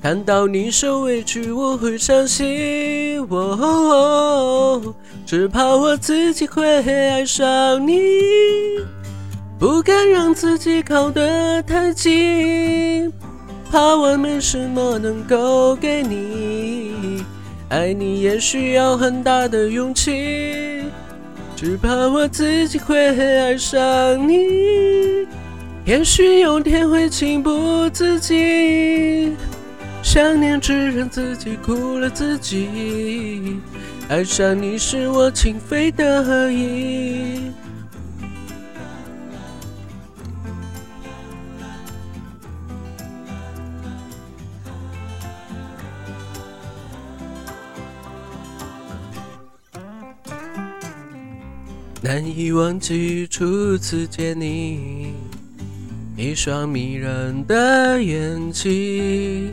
看到你受委屈，我会伤心。哦，只怕我自己会爱上你，不敢让自己靠得太近，怕我没什么能够给你。爱你也需要很大的勇气，只怕我自己会爱上你，也许有天会情不自禁。想念只让自己苦了自己，爱上你是我情非得已。难以忘记初次见你，一双迷人的眼睛。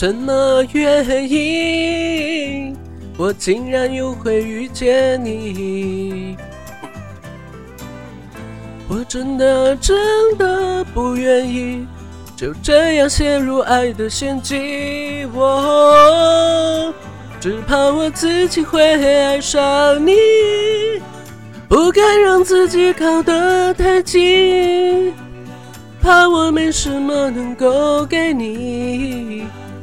什么原因，我竟然又会遇见你？我真的真的不愿意就这样陷入爱的陷阱。我只怕我自己会爱上你，不敢让自己靠得太近，怕我没什么能够给你。